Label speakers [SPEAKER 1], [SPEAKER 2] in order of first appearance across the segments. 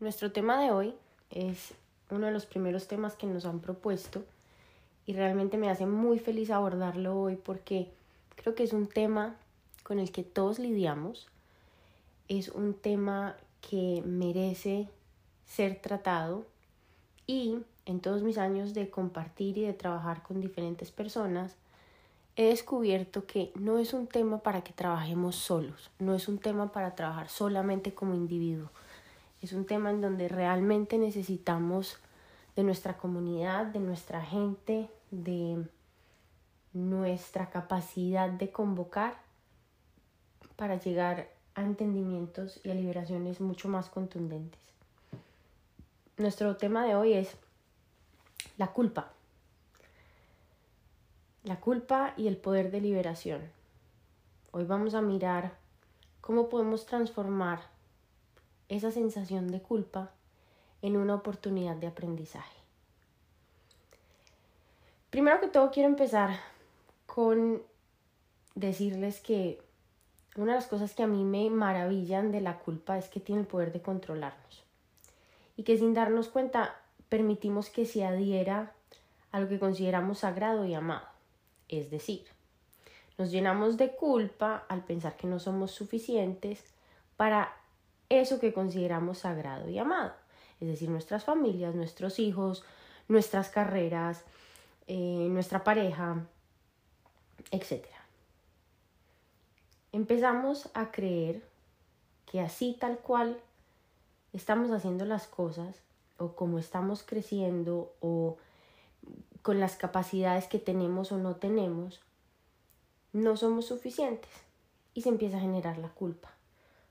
[SPEAKER 1] Nuestro tema de hoy es uno de los primeros temas que nos han propuesto y realmente me hace muy feliz abordarlo hoy porque creo que es un tema con el que todos lidiamos, es un tema que merece ser tratado y en todos mis años de compartir y de trabajar con diferentes personas, he descubierto que no es un tema para que trabajemos solos, no es un tema para trabajar solamente como individuo, es un tema en donde realmente necesitamos de nuestra comunidad, de nuestra gente, de nuestra capacidad de convocar para llegar a entendimientos y a liberaciones mucho más contundentes. Nuestro tema de hoy es la culpa. La culpa y el poder de liberación. Hoy vamos a mirar cómo podemos transformar esa sensación de culpa en una oportunidad de aprendizaje. Primero que todo quiero empezar con decirles que una de las cosas que a mí me maravillan de la culpa es que tiene el poder de controlarnos y que sin darnos cuenta permitimos que se adhiera a lo que consideramos sagrado y amado. Es decir, nos llenamos de culpa al pensar que no somos suficientes para eso que consideramos sagrado y amado. Es decir, nuestras familias, nuestros hijos, nuestras carreras, eh, nuestra pareja, etc. Empezamos a creer que así tal cual estamos haciendo las cosas o como estamos creciendo o con las capacidades que tenemos o no tenemos, no somos suficientes y se empieza a generar la culpa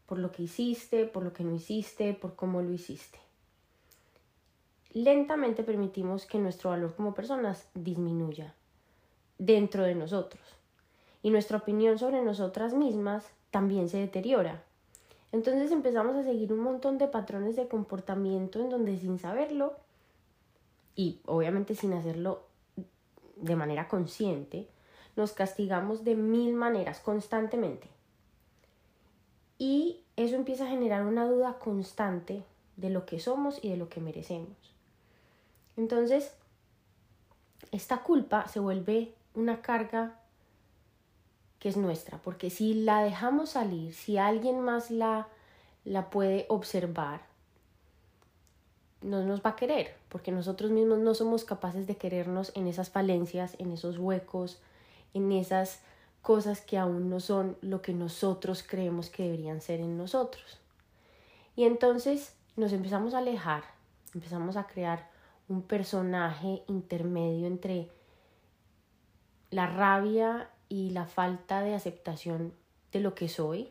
[SPEAKER 1] por lo que hiciste, por lo que no hiciste, por cómo lo hiciste. Lentamente permitimos que nuestro valor como personas disminuya dentro de nosotros y nuestra opinión sobre nosotras mismas también se deteriora. Entonces empezamos a seguir un montón de patrones de comportamiento en donde sin saberlo y obviamente sin hacerlo de manera consciente, nos castigamos de mil maneras constantemente. Y eso empieza a generar una duda constante de lo que somos y de lo que merecemos. Entonces, esta culpa se vuelve una carga que es nuestra, porque si la dejamos salir, si alguien más la, la puede observar, no nos va a querer, porque nosotros mismos no somos capaces de querernos en esas falencias, en esos huecos, en esas cosas que aún no son lo que nosotros creemos que deberían ser en nosotros. Y entonces nos empezamos a alejar, empezamos a crear un personaje intermedio entre la rabia y la falta de aceptación de lo que soy,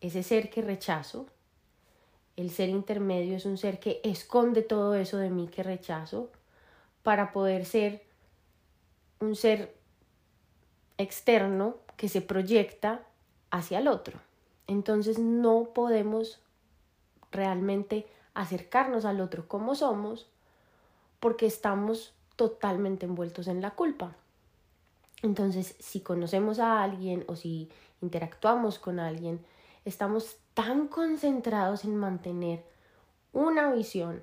[SPEAKER 1] ese ser que rechazo. El ser intermedio es un ser que esconde todo eso de mí que rechazo para poder ser un ser externo que se proyecta hacia el otro. Entonces no podemos realmente acercarnos al otro como somos porque estamos totalmente envueltos en la culpa. Entonces, si conocemos a alguien o si interactuamos con alguien, estamos tan concentrados en mantener una visión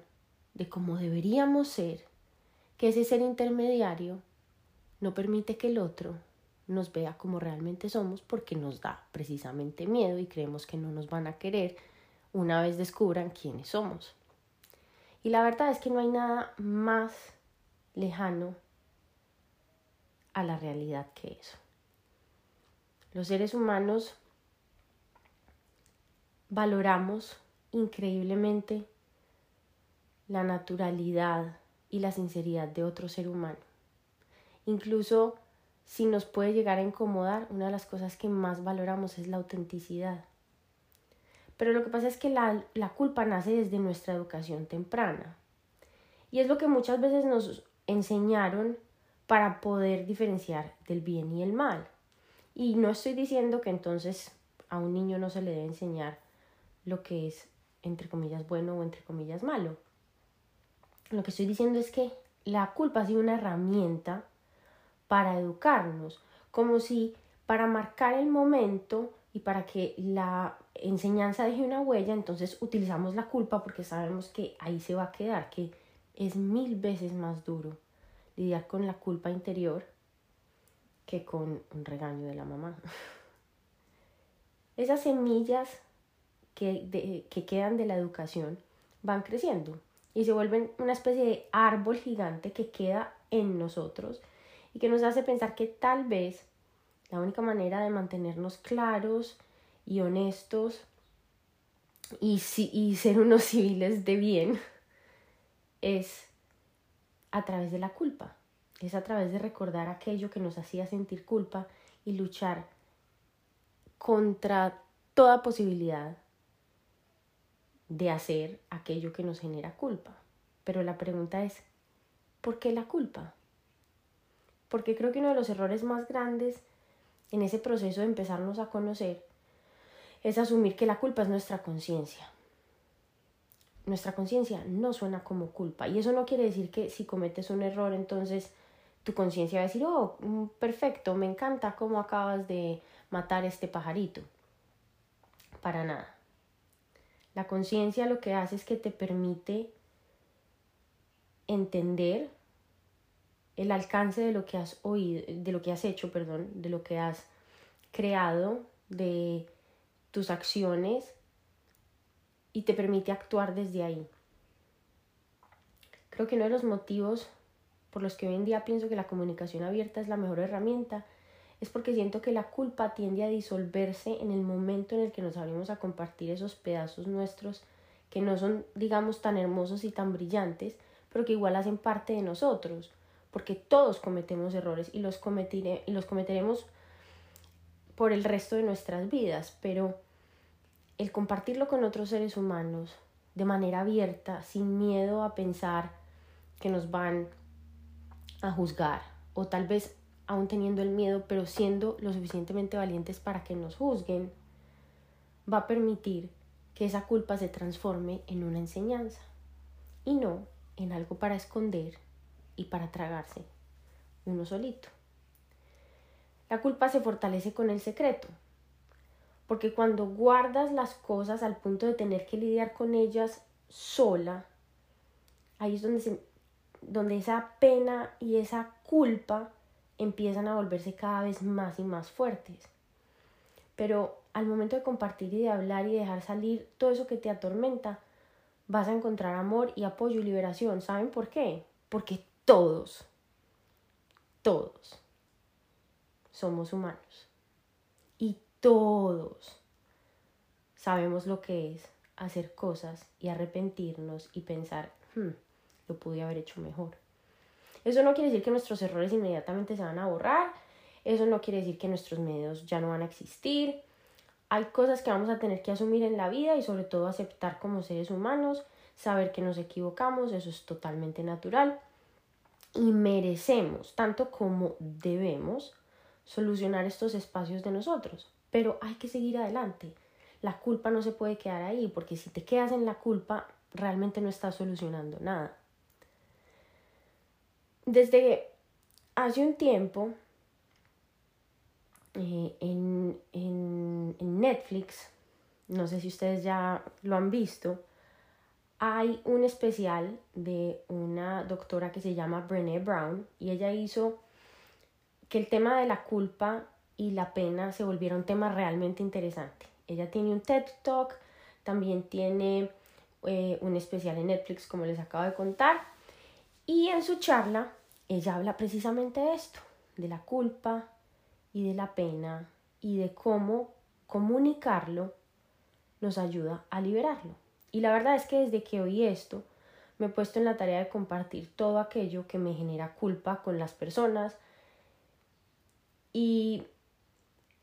[SPEAKER 1] de cómo deberíamos ser, que ese ser intermediario no permite que el otro nos vea como realmente somos porque nos da precisamente miedo y creemos que no nos van a querer una vez descubran quiénes somos. Y la verdad es que no hay nada más lejano a la realidad que eso. Los seres humanos valoramos increíblemente la naturalidad y la sinceridad de otro ser humano. Incluso si nos puede llegar a incomodar, una de las cosas que más valoramos es la autenticidad. Pero lo que pasa es que la, la, culpa nace desde nuestra educación temprana. Y es lo que muchas veces nos enseñaron para poder diferenciar del bien y el mal. Y no estoy diciendo que entonces a un niño no se le debe enseñar lo que es entre comillas bueno o entre comillas malo. Lo que estoy diciendo es que la culpa ha sido una herramienta para educarnos, como si para marcar el momento y para que la enseñanza deje una huella, entonces utilizamos la culpa porque sabemos que ahí se va a quedar, que es mil veces más duro lidiar con la culpa interior que con un regaño de la mamá. Esas semillas que, que quedan de la educación van creciendo y se vuelven una especie de árbol gigante que queda en nosotros y que nos hace pensar que tal vez la única manera de mantenernos claros y honestos y, y ser unos civiles de bien es a través de la culpa, es a través de recordar aquello que nos hacía sentir culpa y luchar contra toda posibilidad de hacer aquello que nos genera culpa. Pero la pregunta es, ¿por qué la culpa? Porque creo que uno de los errores más grandes en ese proceso de empezarnos a conocer es asumir que la culpa es nuestra conciencia. Nuestra conciencia no suena como culpa. Y eso no quiere decir que si cometes un error, entonces tu conciencia va a decir, oh, mm, perfecto, me encanta cómo acabas de matar este pajarito. Para nada. La conciencia lo que hace es que te permite entender el alcance de lo que has oído, de lo que has hecho, perdón, de lo que has creado, de tus acciones y te permite actuar desde ahí. Creo que uno de los motivos por los que hoy en día pienso que la comunicación abierta es la mejor herramienta es porque siento que la culpa tiende a disolverse en el momento en el que nos abrimos a compartir esos pedazos nuestros que no son, digamos, tan hermosos y tan brillantes, pero que igual hacen parte de nosotros, porque todos cometemos errores y los, y los cometeremos por el resto de nuestras vidas, pero el compartirlo con otros seres humanos de manera abierta, sin miedo a pensar que nos van a juzgar o tal vez aún teniendo el miedo, pero siendo lo suficientemente valientes para que nos juzguen, va a permitir que esa culpa se transforme en una enseñanza y no en algo para esconder y para tragarse uno solito. La culpa se fortalece con el secreto, porque cuando guardas las cosas al punto de tener que lidiar con ellas sola, ahí es donde, donde esa pena y esa culpa empiezan a volverse cada vez más y más fuertes. Pero al momento de compartir y de hablar y dejar salir todo eso que te atormenta, vas a encontrar amor y apoyo y liberación. ¿Saben por qué? Porque todos, todos somos humanos. Y todos sabemos lo que es hacer cosas y arrepentirnos y pensar, hmm, lo pude haber hecho mejor. Eso no quiere decir que nuestros errores inmediatamente se van a borrar, eso no quiere decir que nuestros medios ya no van a existir. Hay cosas que vamos a tener que asumir en la vida y sobre todo aceptar como seres humanos, saber que nos equivocamos, eso es totalmente natural. Y merecemos, tanto como debemos, solucionar estos espacios de nosotros. Pero hay que seguir adelante. La culpa no se puede quedar ahí, porque si te quedas en la culpa, realmente no estás solucionando nada. Desde hace un tiempo eh, en, en Netflix, no sé si ustedes ya lo han visto, hay un especial de una doctora que se llama Brené Brown y ella hizo que el tema de la culpa y la pena se volviera un tema realmente interesante. Ella tiene un TED Talk, también tiene eh, un especial en Netflix, como les acabo de contar, y en su charla ella habla precisamente de esto, de la culpa y de la pena y de cómo comunicarlo nos ayuda a liberarlo. Y la verdad es que desde que oí esto, me he puesto en la tarea de compartir todo aquello que me genera culpa con las personas y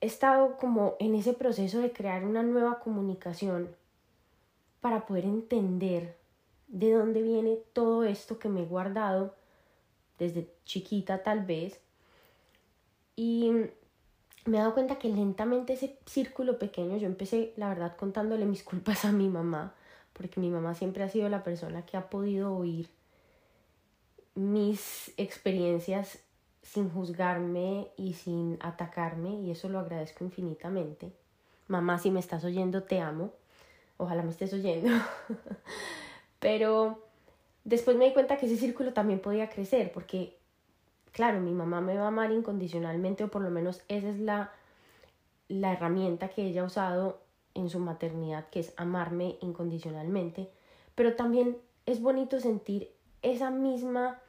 [SPEAKER 1] he estado como en ese proceso de crear una nueva comunicación para poder entender de dónde viene todo esto que me he guardado desde chiquita tal vez. Y me he dado cuenta que lentamente ese círculo pequeño, yo empecé, la verdad, contándole mis culpas a mi mamá, porque mi mamá siempre ha sido la persona que ha podido oír mis experiencias sin juzgarme y sin atacarme, y eso lo agradezco infinitamente, Mamá, si me estás oyendo, te amo. Ojalá me estés oyendo. Pero después me di cuenta que ese círculo también podía crecer porque, claro, mi mamá me va a amar incondicionalmente o por lo menos esa es la, la herramienta que ella ha usado en su maternidad, que es amarme incondicionalmente. Pero también es bonito sentir esa misma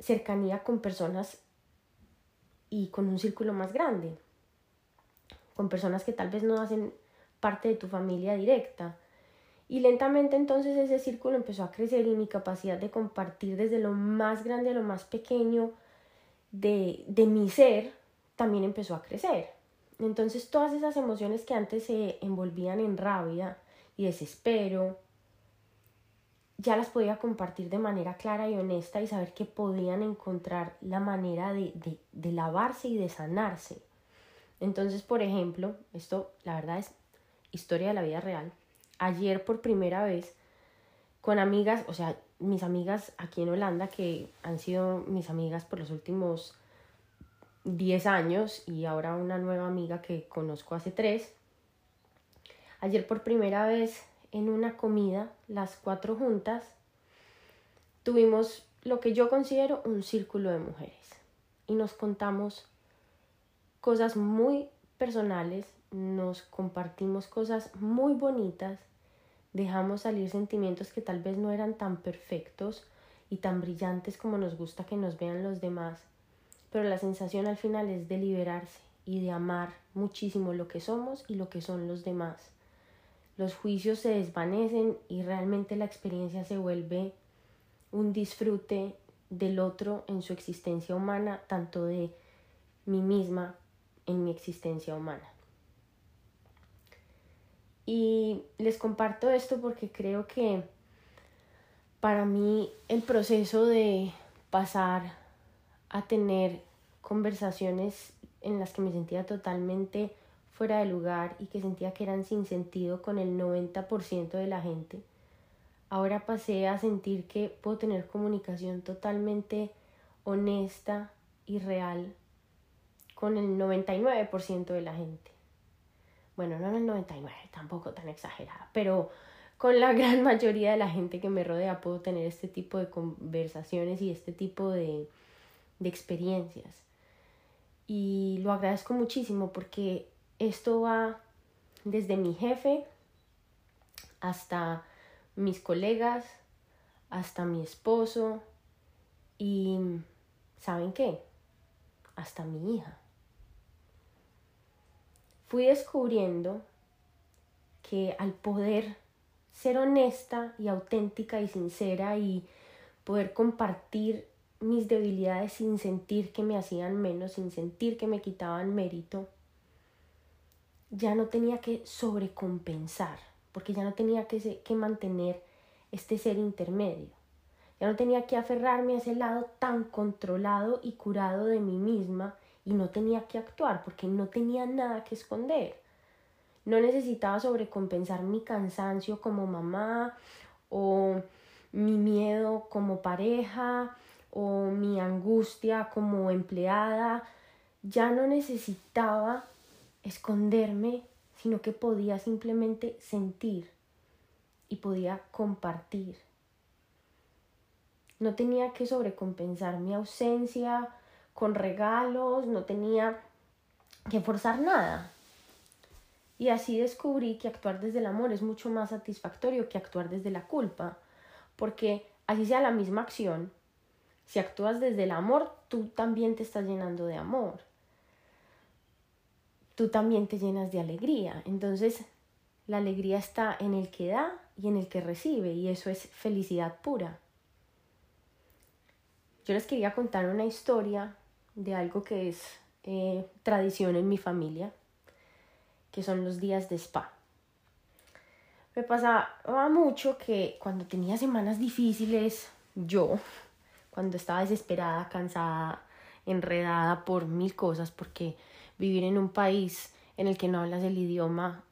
[SPEAKER 1] cercanía con personas y con un círculo más grande, con personas que tal vez no hacen parte de tu familia directa. Y lentamente entonces ese círculo empezó a crecer y mi capacidad de compartir desde lo más grande a lo más pequeño de, de mi ser también empezó a crecer. Entonces todas esas emociones que antes se envolvían en rabia y desespero, ya las podía compartir de manera clara y honesta y saber que podían encontrar la manera de, de, lavarse y de sanarse. Entonces, por ejemplo, esto la verdad es historia de la vida real. Ayer por primera vez con amigas, o sea, mis amigas aquí en Holanda, que han sido mis amigas por los últimos 10 años y ahora una nueva amiga que conozco hace 3. Ayer por primera vez en una comida, las cuatro juntas, tuvimos lo que yo considero un círculo de mujeres y nos contamos cosas muy personales, nos compartimos cosas muy bonitas, dejamos salir sentimientos que tal vez no eran tan perfectos y tan brillantes como nos gusta que nos vean los demás, pero la sensación al final es de liberarse y de amar muchísimo lo que somos y lo que son los demás los juicios se desvanecen y realmente la experiencia se vuelve un disfrute del otro en su existencia humana, tanto de mí misma en mi existencia humana. Y les comparto esto porque creo que para mí el proceso de pasar a tener conversaciones en las que me sentía totalmente fuera de lugar y que sentía que eran sin sentido con el 90% de la gente, ahora pasé a sentir que puedo tener comunicación totalmente honesta y real con el 99% de la gente. Bueno, no en el 99, tampoco tan exagerada, pero con la gran mayoría de la gente que me rodea puedo tener este tipo de conversaciones y este tipo de, de experiencias. Y lo agradezco muchísimo porque esto va desde mi jefe hasta mis colegas, hasta mi esposo y, ¿saben qué? Hasta mi hija. Fui descubriendo que al poder ser honesta y auténtica y sincera y poder compartir mis debilidades sin sentir que me hacían menos, sin sentir que me quitaban mérito, ya no tenía que sobrecompensar, porque ya no tenía que, que mantener este ser intermedio. Ya no tenía que aferrarme a ese lado tan controlado y curado de mí misma y no tenía que actuar porque no tenía nada que esconder. No necesitaba sobrecompensar mi cansancio como mamá o mi miedo como pareja o mi angustia como empleada. Ya no necesitaba esconderme, sino que podía simplemente sentir y podía compartir. No tenía que sobrecompensar mi ausencia con regalos, no tenía que forzar nada. Y así descubrí que actuar desde el amor es mucho más satisfactorio que actuar desde la culpa, porque así sea la misma acción, si actúas desde el amor, tú también te estás llenando de amor tú también te llenas de alegría. Entonces, la alegría está en el que da y en el que recibe, y eso es felicidad pura. Yo les quería contar una historia de algo que es eh, tradición en mi familia, que son los días de spa. Me pasaba mucho que cuando tenía semanas difíciles, yo, cuando estaba desesperada, cansada, enredada por mil cosas, porque vivir en un país en el que no hablas el idioma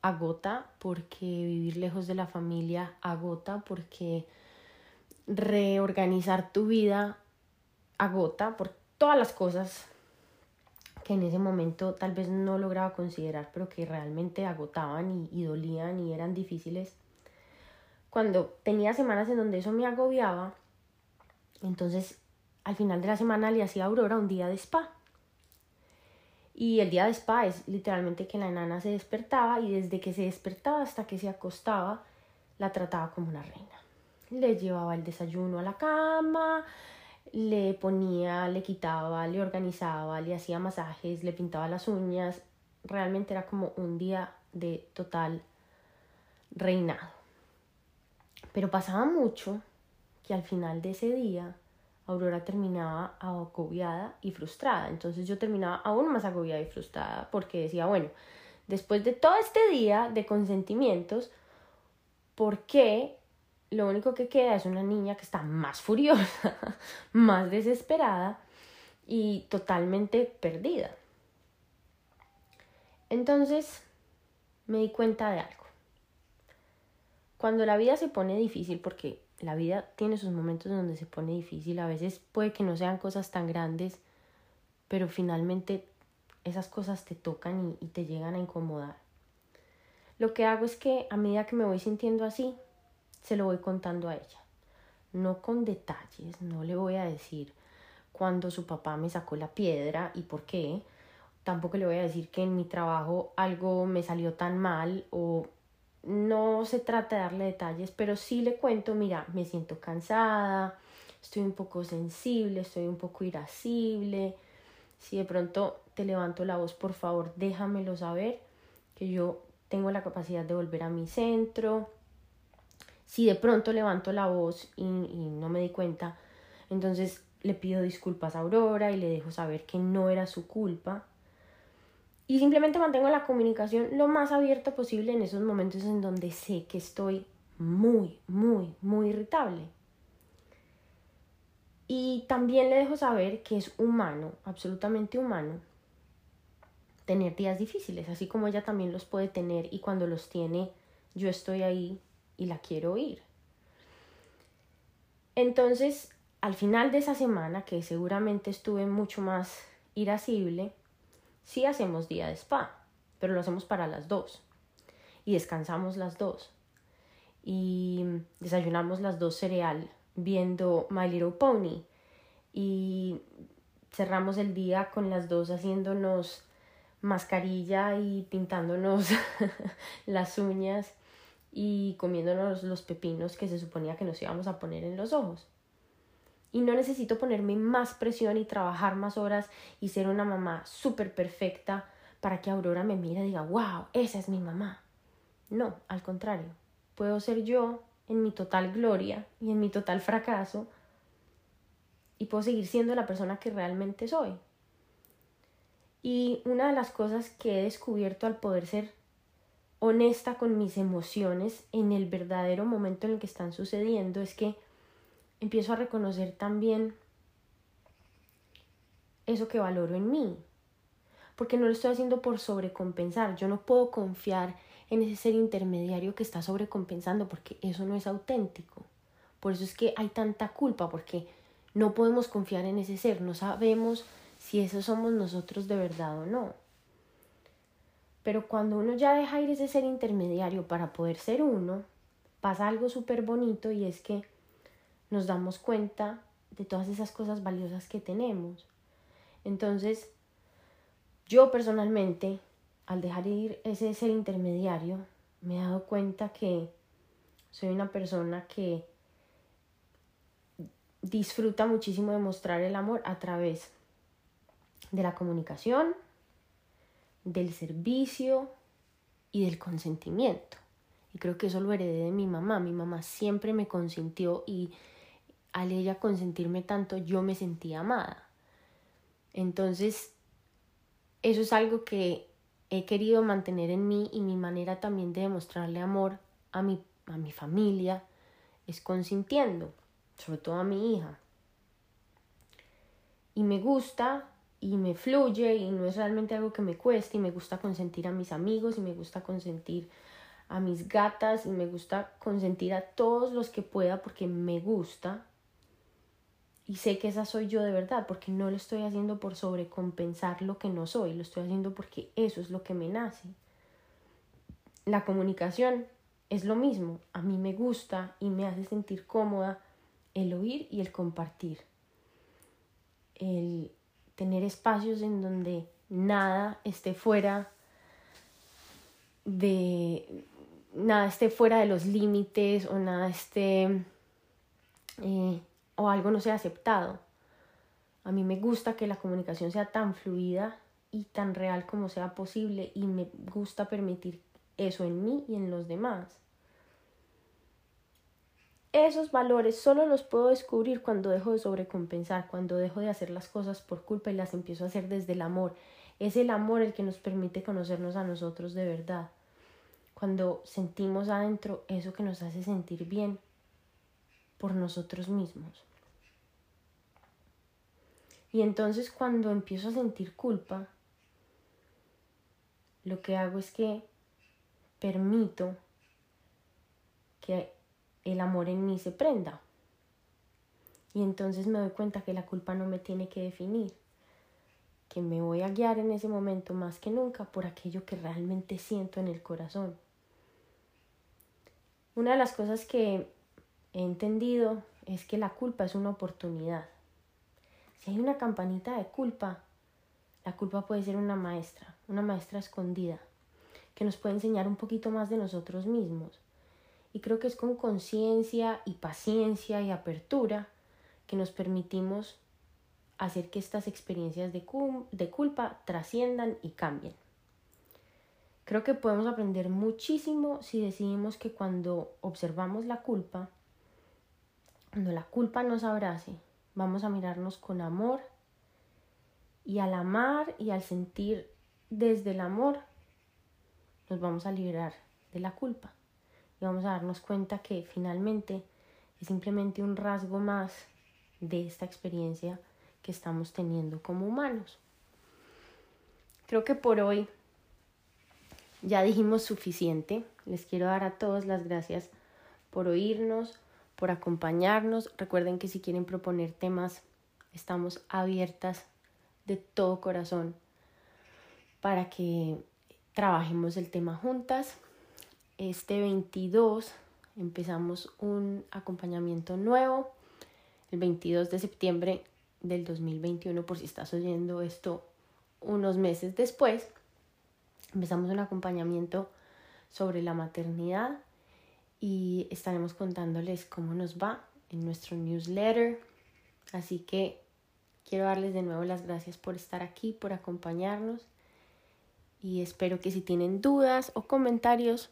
[SPEAKER 1] agota, porque vivir lejos de la familia agota, porque reorganizar tu vida agota por todas las cosas que en ese momento tal vez no lograba considerar, pero que realmente agotaban y, y dolían y eran difíciles. Cuando tenía semanas en donde eso me agobiaba, entonces al final de la semana le hacía Aurora un día de spa. Y el día de spa es literalmente que la enana se despertaba y desde que se despertaba hasta que se acostaba, la trataba como una reina. Le llevaba el desayuno a la cama, le ponía, le quitaba, le organizaba, le hacía masajes, le pintaba las uñas. Realmente era como un día de total reinado. Pero pasaba mucho que al final de ese día Aurora terminaba agobiada y frustrada. Entonces yo terminaba aún más agobiada y frustrada porque decía, bueno, después de todo este día de consentimientos, ¿por qué lo único que queda es una niña que está más furiosa, más desesperada y totalmente perdida? Entonces me di cuenta de algo. Cuando la vida se pone difícil, porque la vida tiene sus momentos donde se pone difícil, a veces puede que no sean cosas tan grandes, pero finalmente esas cosas te tocan y, te llegan a incomodar. Lo que hago es que a medida que me voy sintiendo así, se lo voy contando a ella. No con detalles, no le voy a decir cuando su papá me sacó la piedra y por qué. Tampoco le voy a decir que en mi trabajo algo me salió tan mal o no se trata de darle detalles, pero sí le cuento, mira, me siento cansada, estoy un poco sensible, estoy un poco irascible. Si de pronto te levanto la voz, por favor, déjamelo saber, que yo tengo la capacidad de volver a mi centro. Si de pronto levanto la voz y, y no me di cuenta, entonces le pido disculpas a Aurora y le dejo saber que no era su culpa y simplemente mantengo la comunicación lo más abierta posible en esos momentos en donde sé que estoy muy, muy, muy irritable. Y también le dejo saber que es humano, absolutamente humano, tener días difíciles, así como ella también los puede tener y cuando los tiene yo estoy ahí y la quiero oír. Entonces, al final de esa semana, que seguramente estuve mucho más irascible, Sí hacemos día de spa, pero lo hacemos para las dos. Y descansamos las dos. Y desayunamos las dos cereal viendo My Little Pony. Y cerramos el día con las dos haciéndonos mascarilla y pintándonos las uñas y comiéndonos los pepinos que se suponía que nos íbamos a poner en los ojos y no necesito ponerme más presión y trabajar más horas y ser una mamá súper perfecta para que Aurora me mire y diga, wow, esa es mi mamá. No, al contrario, puedo ser yo en mi total gloria y en mi total fracaso y puedo seguir siendo la persona que realmente soy. Y una de las cosas que he descubierto al poder ser honesta con mis emociones en el verdadero momento en el que están sucediendo es que empiezo a reconocer también eso que valoro en mí. Porque no lo estoy haciendo por sobrecompensar. Yo no puedo confiar en ese ser intermediario que está sobrecompensando porque eso no es auténtico. Por eso es que hay tanta culpa porque no podemos confiar en ese ser. No sabemos si eso somos nosotros de verdad o no. Pero cuando uno ya deja ir ese ser intermediario para poder ser uno, pasa algo súper bonito y es que nos damos cuenta de todas esas cosas valiosas que tenemos. Entonces, yo personalmente, al dejar ir ese ser intermediario, me he dado cuenta que soy una persona que disfruta muchísimo de mostrar el amor a través de la comunicación, del servicio y del consentimiento. Y creo que eso lo heredé de mi mamá. Mi mamá siempre me consintió y al ella consentirme tanto, yo me sentía amada. Entonces, eso es algo que he querido mantener en mí y mi manera también de demostrarle amor a mi, a mi familia es consintiendo, sobre todo a mi hija. Y me gusta y me fluye y no es realmente algo que me cueste y me gusta consentir a mis amigos y me gusta consentir a mis gatas y me gusta consentir a todos los que pueda porque me gusta y sé que esa soy yo de verdad, porque no lo estoy haciendo por sobrecompensar lo que no soy, lo estoy haciendo porque eso es lo que me nace. La comunicación es lo mismo, a mí me gusta y me hace sentir cómoda el oír y el compartir. El tener espacios en donde nada esté fuera de nada esté fuera de los límites o nada esté eh, o algo no sea aceptado. A mí me gusta que la comunicación sea tan fluida y tan real como sea posible y me gusta permitir eso en mí y en los demás. Esos valores solo los puedo descubrir cuando dejo de sobrecompensar, cuando dejo de hacer las cosas por culpa y las empiezo a hacer desde el amor. Es el amor el que nos permite conocernos a nosotros de verdad. Cuando sentimos adentro eso que nos hace sentir bien por nosotros mismos. Y entonces cuando empiezo a sentir culpa, lo que hago es que permito que el amor en mí se prenda. Y entonces me doy cuenta que la culpa no me tiene que definir, que me voy a guiar en ese momento más que nunca por aquello que realmente siento en el corazón. Una de las cosas que he entendido es que la culpa es una oportunidad. Si hay una campanita de culpa, la culpa puede ser una maestra, una maestra escondida, que nos puede enseñar un poquito más de nosotros mismos. Y creo que es con conciencia y paciencia y apertura que nos permitimos hacer que estas experiencias de, de culpa trasciendan y cambien. Creo que podemos aprender muchísimo si decidimos que cuando observamos la culpa, cuando la culpa nos abrace, Vamos a mirarnos con amor y al amar y al sentir desde el amor nos vamos a liberar de la culpa y vamos a darnos cuenta que finalmente es simplemente un rasgo más de esta experiencia que estamos teniendo como humanos. Creo que por hoy ya dijimos suficiente. Les quiero dar a todos las gracias por oírnos, por acompañarnos. Recuerden que si quieren proponer temas, estamos abiertas de todo corazón para que trabajemos el tema juntas. Este 22 empezamos un acompañamiento nuevo, el 22 de septiembre del 2021, por si estás oyendo esto unos meses después. Empezamos un acompañamiento sobre la maternidad y estaremos contándoles cómo nos va en nuestro newsletter. Así que quiero darles de nuevo las gracias por estar aquí, por acompañarnos y espero que si tienen dudas o comentarios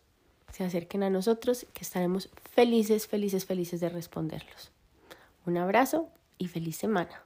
[SPEAKER 1] se acerquen a nosotros, que estaremos felices, felices, felices de responderlos. Un abrazo y feliz semana.